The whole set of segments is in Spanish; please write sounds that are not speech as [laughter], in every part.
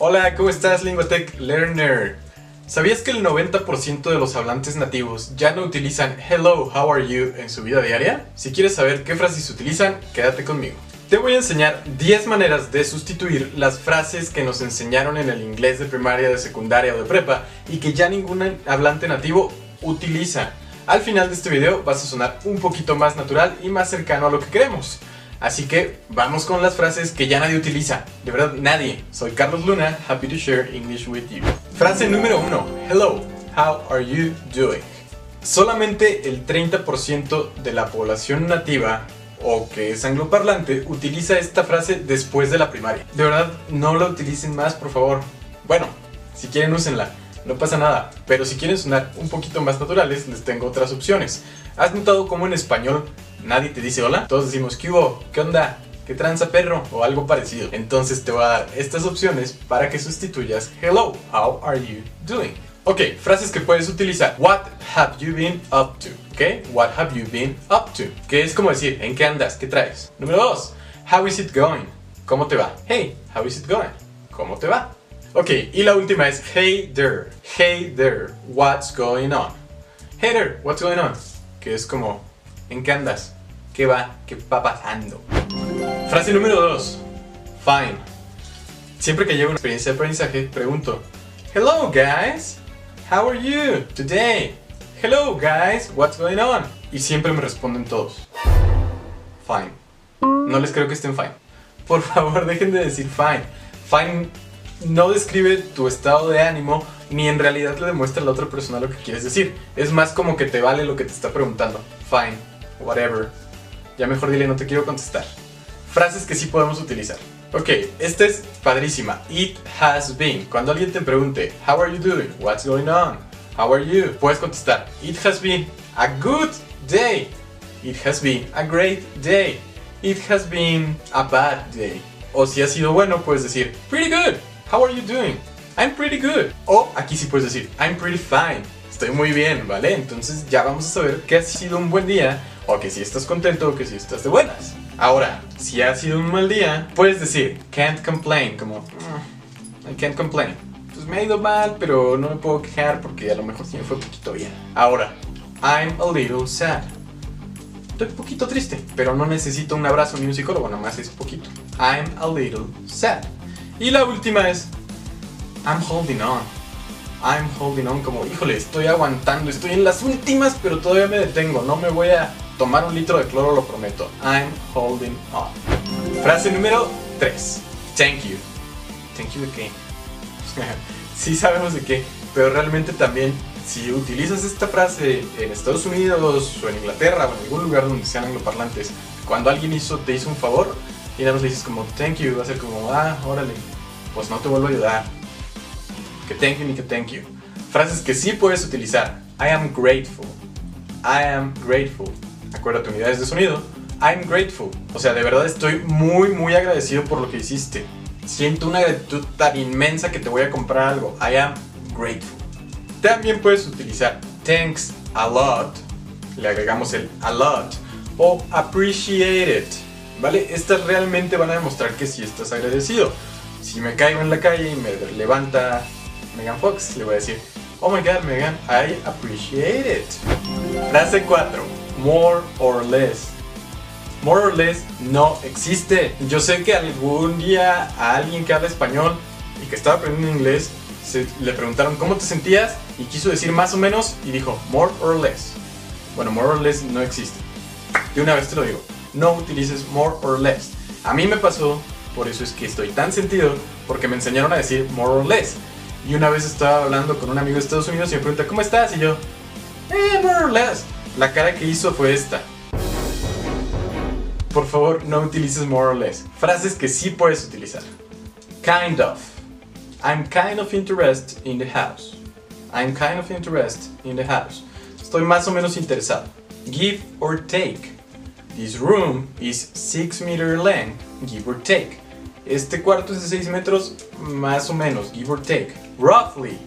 Hola, ¿cómo estás, Linguatech Learner? ¿Sabías que el 90% de los hablantes nativos ya no utilizan hello, how are you en su vida diaria? Si quieres saber qué frases utilizan, quédate conmigo. Te voy a enseñar 10 maneras de sustituir las frases que nos enseñaron en el inglés de primaria, de secundaria o de prepa y que ya ningún hablante nativo utiliza. Al final de este video vas a sonar un poquito más natural y más cercano a lo que queremos. Así que vamos con las frases que ya nadie utiliza. De verdad, nadie. Soy Carlos Luna, happy to share English with you. Frase número 1. Hello, how are you doing? Solamente el 30% de la población nativa o que es angloparlante utiliza esta frase después de la primaria. De verdad, no la utilicen más, por favor. Bueno, si quieren, úsenla. No pasa nada, pero si quieren sonar un poquito más naturales, les tengo otras opciones. ¿Has notado cómo en español nadie te dice hola? Todos decimos, ¿qué hubo? ¿Qué onda? ¿Qué tranza perro? O algo parecido. Entonces te voy a dar estas opciones para que sustituyas Hello, how are you doing? Ok, frases que puedes utilizar. What have you been up to? Ok, what have you been up to? Que es como decir, ¿en qué andas? ¿Qué traes? Número 2. How is it going? ¿Cómo te va? Hey, how is it going? ¿Cómo te va? Ok, y la última es Hey there. Hey there, what's going on? Hey there, what's going on? Que es como, ¿en qué andas? ¿Qué va? ¿Qué va pasando? Frase número 2. Fine. Siempre que llevo una experiencia de aprendizaje, pregunto, Hello guys, how are you today? Hello guys, what's going on? Y siempre me responden todos, Fine. No les creo que estén fine. Por favor, [laughs] dejen de decir fine. Fine no describe tu estado de ánimo ni en realidad le demuestra a la otra persona lo que quieres decir. Es más como que te vale lo que te está preguntando. Fine, whatever. Ya mejor dile no te quiero contestar. Frases que sí podemos utilizar. Ok, esta es padrísima. It has been. Cuando alguien te pregunte, How are you doing? What's going on? How are you? Puedes contestar, It has been a good day. It has been a great day. It has been a bad day. O si ha sido bueno, puedes decir, Pretty good. How are you doing? I'm pretty good. O aquí sí puedes decir, I'm pretty fine. Estoy muy bien, ¿vale? Entonces ya vamos a saber que ha sido un buen día, o que si estás contento, o que si estás de buenas. Ahora, si ha sido un mal día, puedes decir, can't complain, como, mm, I can't complain. Pues me ha ido mal, pero no me puedo quejar porque a lo mejor sí me fue un poquito bien. Ahora, I'm a little sad. Estoy un poquito triste, pero no necesito un abrazo ni un psicólogo, nada más es poquito. I'm a little sad. Y la última es I'm holding on. I'm holding on como, híjole, estoy aguantando, estoy en las últimas, pero todavía me detengo. No me voy a tomar un litro de cloro, lo prometo. I'm holding on. Frase número 3. Thank you. Thank you de qué? [laughs] sí sabemos de qué, pero realmente también si utilizas esta frase en Estados Unidos o en Inglaterra o en algún lugar donde sean angloparlantes, cuando alguien hizo, te hizo un favor, y nada más le dices como thank you, va a ser como, ah, órale, pues no te vuelvo a ayudar. Que thank you ni que thank you. Frases que sí puedes utilizar. I am grateful. I am grateful. Acuérdate, unidades de sonido. I'm grateful. O sea, de verdad estoy muy, muy agradecido por lo que hiciste. Siento una gratitud tan inmensa que te voy a comprar algo. I am grateful. También puedes utilizar thanks a lot. Le agregamos el a lot. O appreciate it ¿vale? Estas realmente van a demostrar que si estás agradecido. Si me caigo en la calle y me levanta Megan Fox, le voy a decir, oh my god, Megan, I appreciate it. Frase 4, more or less. More or less no existe. Yo sé que algún día a alguien que habla español y que estaba aprendiendo inglés, le preguntaron cómo te sentías y quiso decir más o menos y dijo more or less. Bueno, more or less no existe. De una vez te lo digo no utilices more or less. A mí me pasó, por eso es que estoy tan sentido, porque me enseñaron a decir more or less. Y una vez estaba hablando con un amigo de Estados Unidos y me pregunta, ¿cómo estás? Y yo, eh, more or less. La cara que hizo fue esta. Por favor, no utilices more or less. Frases que sí puedes utilizar. Kind of. I'm kind of interested in the house. I'm kind of interested in the house. Estoy más o menos interesado. Give or take. This room is 6 meter length, give or take. Este cuarto es de 6 metros, más o menos, give or take. Roughly.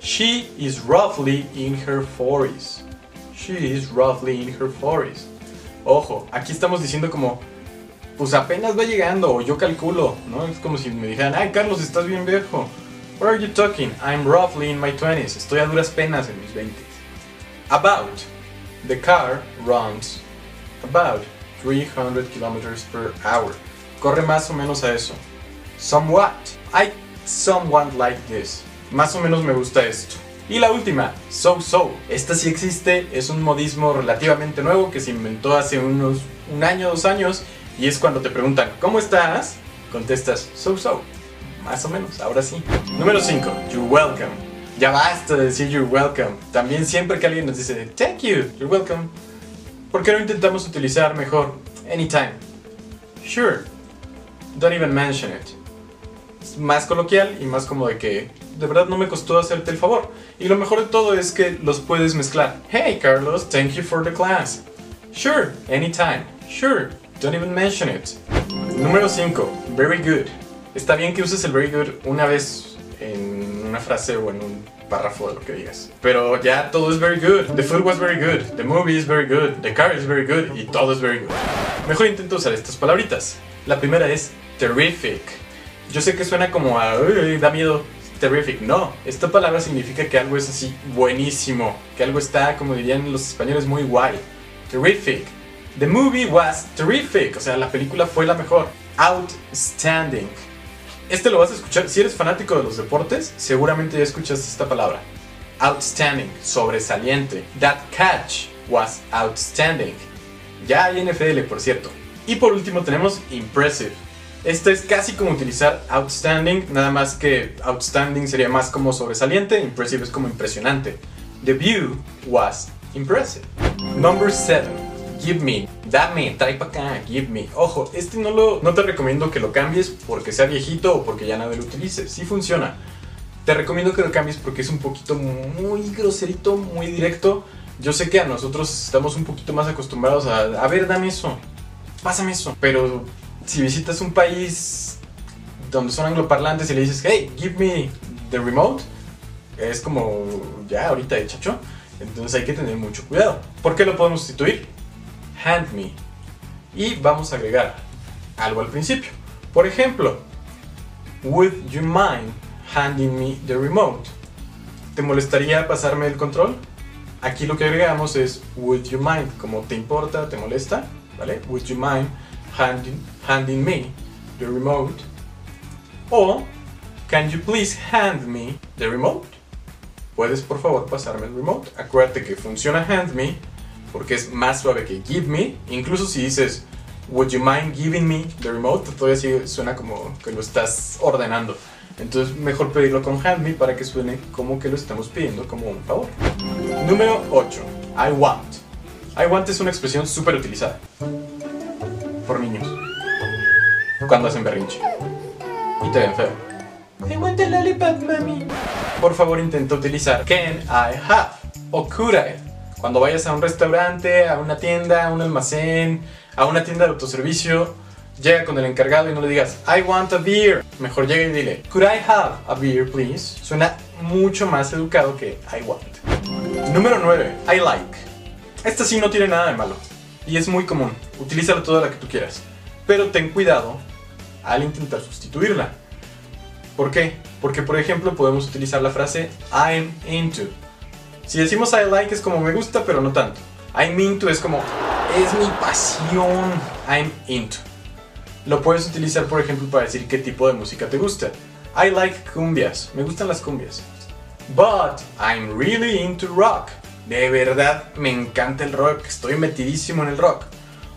She is roughly in her 40s. She is roughly in her 40s. Ojo, aquí estamos diciendo como pues apenas va llegando, o yo calculo, ¿no? Es como si me dijeran, ay Carlos, estás bien viejo. What are you talking? I'm roughly in my 20s. Estoy a duras penas en mis 20s. About. The car runs about 300 kilometers per hour. Corre más o menos a eso. Somewhat. I somewhat like this. Más o menos me gusta esto. Y la última, so so. Esta sí existe, es un modismo relativamente nuevo que se inventó hace unos un año, dos años. Y es cuando te preguntan, ¿cómo estás? Contestas, so so. Más o menos, ahora sí. Número 5, you're welcome. Ya basta de decir you're welcome. También siempre que alguien nos dice, thank you, you're welcome. ¿Por qué no intentamos utilizar mejor anytime? Sure. Don't even mention it. Es más coloquial y más como de que de verdad no me costó hacerte el favor. Y lo mejor de todo es que los puedes mezclar. Hey Carlos, thank you for the class. Sure, anytime. Sure, don't even mention it. Número 5, very good. Está bien que uses el very good una vez en una frase o en un párrafo de lo que digas. Pero ya todo es very good. The food was very good. The movie is very good. The car is very good. Y todo es very good. Mejor intento usar estas palabritas. La primera es terrific. Yo sé que suena como a... "Uy, da miedo. Terrific. No, esta palabra significa que algo es así buenísimo. Que algo está, como dirían los españoles, muy guay. Terrific. The movie was terrific. O sea, la película fue la mejor. Outstanding. Este lo vas a escuchar. Si eres fanático de los deportes, seguramente ya escuchaste esta palabra. Outstanding, sobresaliente. That catch was outstanding. Ya hay NFL, por cierto. Y por último tenemos impressive. Esto es casi como utilizar outstanding, nada más que outstanding sería más como sobresaliente, impressive es como impresionante. The view was impressive. Number 7. Give me. Dame, trae para acá, give me. Ojo, este no, lo, no te recomiendo que lo cambies porque sea viejito o porque ya nadie lo utilice. Sí funciona. Te recomiendo que lo cambies porque es un poquito muy groserito, muy directo. Yo sé que a nosotros estamos un poquito más acostumbrados a, a ver, dame eso, pásame eso. Pero si visitas un país donde son angloparlantes y le dices, hey, give me the remote, es como, ya, ahorita de chacho. Entonces hay que tener mucho cuidado. ¿Por qué lo podemos sustituir? Hand me. Y vamos a agregar algo al principio. Por ejemplo, would you mind handing me the remote? ¿Te molestaría pasarme el control? Aquí lo que agregamos es would you mind, como te importa, te molesta, ¿vale? Would you mind handing, handing me the remote? O can you please hand me the remote? ¿Puedes por favor pasarme el remote? Acuérdate que funciona hand me porque es más suave que give me. Incluso si dices would you mind giving me the remote, todavía sí suena como que lo estás ordenando. Entonces mejor pedirlo con hand me para que suene como que lo estamos pidiendo como un favor. Número 8. I want. I want es una expresión súper utilizada por niños cuando hacen berrinche y te ven feo. I want a lollipop, mami. Por favor, intenta utilizar can I have o could I. Cuando vayas a un restaurante, a una tienda, a un almacén, a una tienda de autoservicio, llega con el encargado y no le digas I want a beer. Mejor llega y dile Could I have a beer, please? Suena mucho más educado que I want. Número 9. I like. Esta sí no tiene nada de malo y es muy común. Utilízala toda la que tú quieras. Pero ten cuidado al intentar sustituirla. ¿Por qué? Porque por ejemplo podemos utilizar la frase I'm into. Si decimos I like es como me gusta pero no tanto. I'm into es como es mi pasión. I'm into. Lo puedes utilizar por ejemplo para decir qué tipo de música te gusta. I like cumbias. Me gustan las cumbias. But I'm really into rock. De verdad me encanta el rock. Estoy metidísimo en el rock.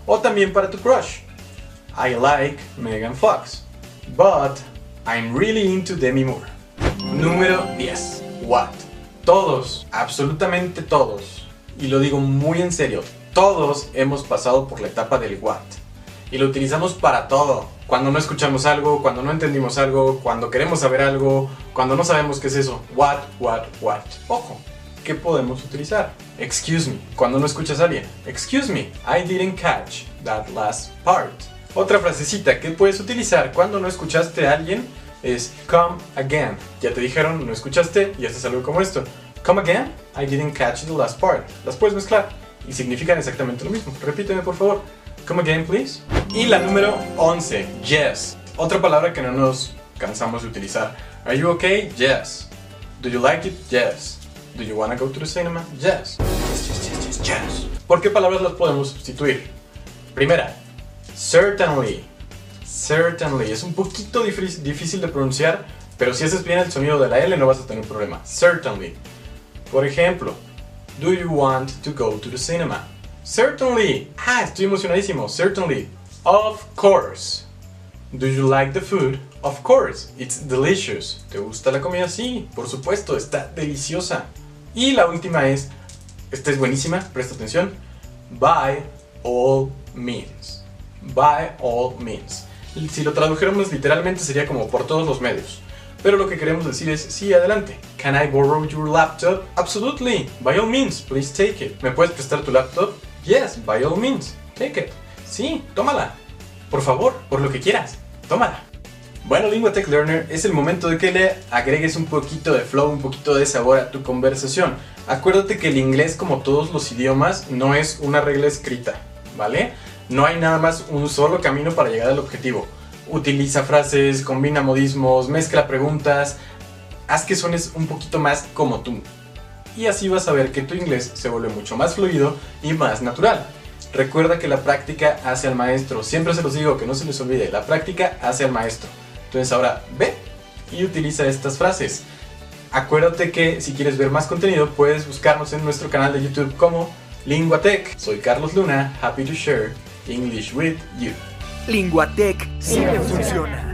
O también para tu crush. I like Megan Fox. But I'm really into Demi Moore. Número 10. What? Todos, absolutamente todos, y lo digo muy en serio, todos hemos pasado por la etapa del what. Y lo utilizamos para todo. Cuando no escuchamos algo, cuando no entendimos algo, cuando queremos saber algo, cuando no sabemos qué es eso. What, what, what. Ojo, ¿qué podemos utilizar? Excuse me, cuando no escuchas a alguien. Excuse me, I didn't catch that last part. Otra frasecita que puedes utilizar cuando no escuchaste a alguien es come again. Ya te dijeron, no escuchaste y haces algo como esto. Come again, I didn't catch the last part. Las puedes mezclar y significan exactamente lo mismo. Repíteme por favor. Come again, please. Y la número 11, yes. Otra palabra que no nos cansamos de utilizar. Are you okay? Yes. Do you like it? Yes. Do you wanna go to the cinema? Yes. Yes, yes, yes, yes, yes. ¿Por qué palabras las podemos sustituir? Primera, certainly. Certainly. Es un poquito difícil de pronunciar, pero si haces bien el sonido de la L no vas a tener problema. Certainly. Por ejemplo, Do you want to go to the cinema? Certainly. Ah, estoy emocionadísimo. Certainly. Of course. Do you like the food? Of course. It's delicious. ¿Te gusta la comida? Sí, por supuesto, está deliciosa. Y la última es, esta es buenísima, presta atención. By all means. By all means. Si lo tradujéramos literalmente sería como por todos los medios. Pero lo que queremos decir es, sí, adelante. Can I borrow your laptop? Absolutely. By all means, please take it. ¿Me puedes prestar tu laptop? Yes, by all means. Take it. Sí, tómala. Por favor, por lo que quieras. Tómala. Bueno, Lingua Tech Learner, es el momento de que le agregues un poquito de flow, un poquito de sabor a tu conversación. Acuérdate que el inglés, como todos los idiomas, no es una regla escrita, ¿vale? No hay nada más un solo camino para llegar al objetivo utiliza frases, combina modismos, mezcla preguntas, haz que suenes un poquito más como tú. Y así vas a ver que tu inglés se vuelve mucho más fluido y más natural. Recuerda que la práctica hace al maestro. Siempre se los digo, que no se les olvide, la práctica hace al maestro. Entonces ahora ve y utiliza estas frases. Acuérdate que si quieres ver más contenido puedes buscarnos en nuestro canal de YouTube como Linguatech. Soy Carlos Luna, happy to share English with you. Linguatec siempre funciona.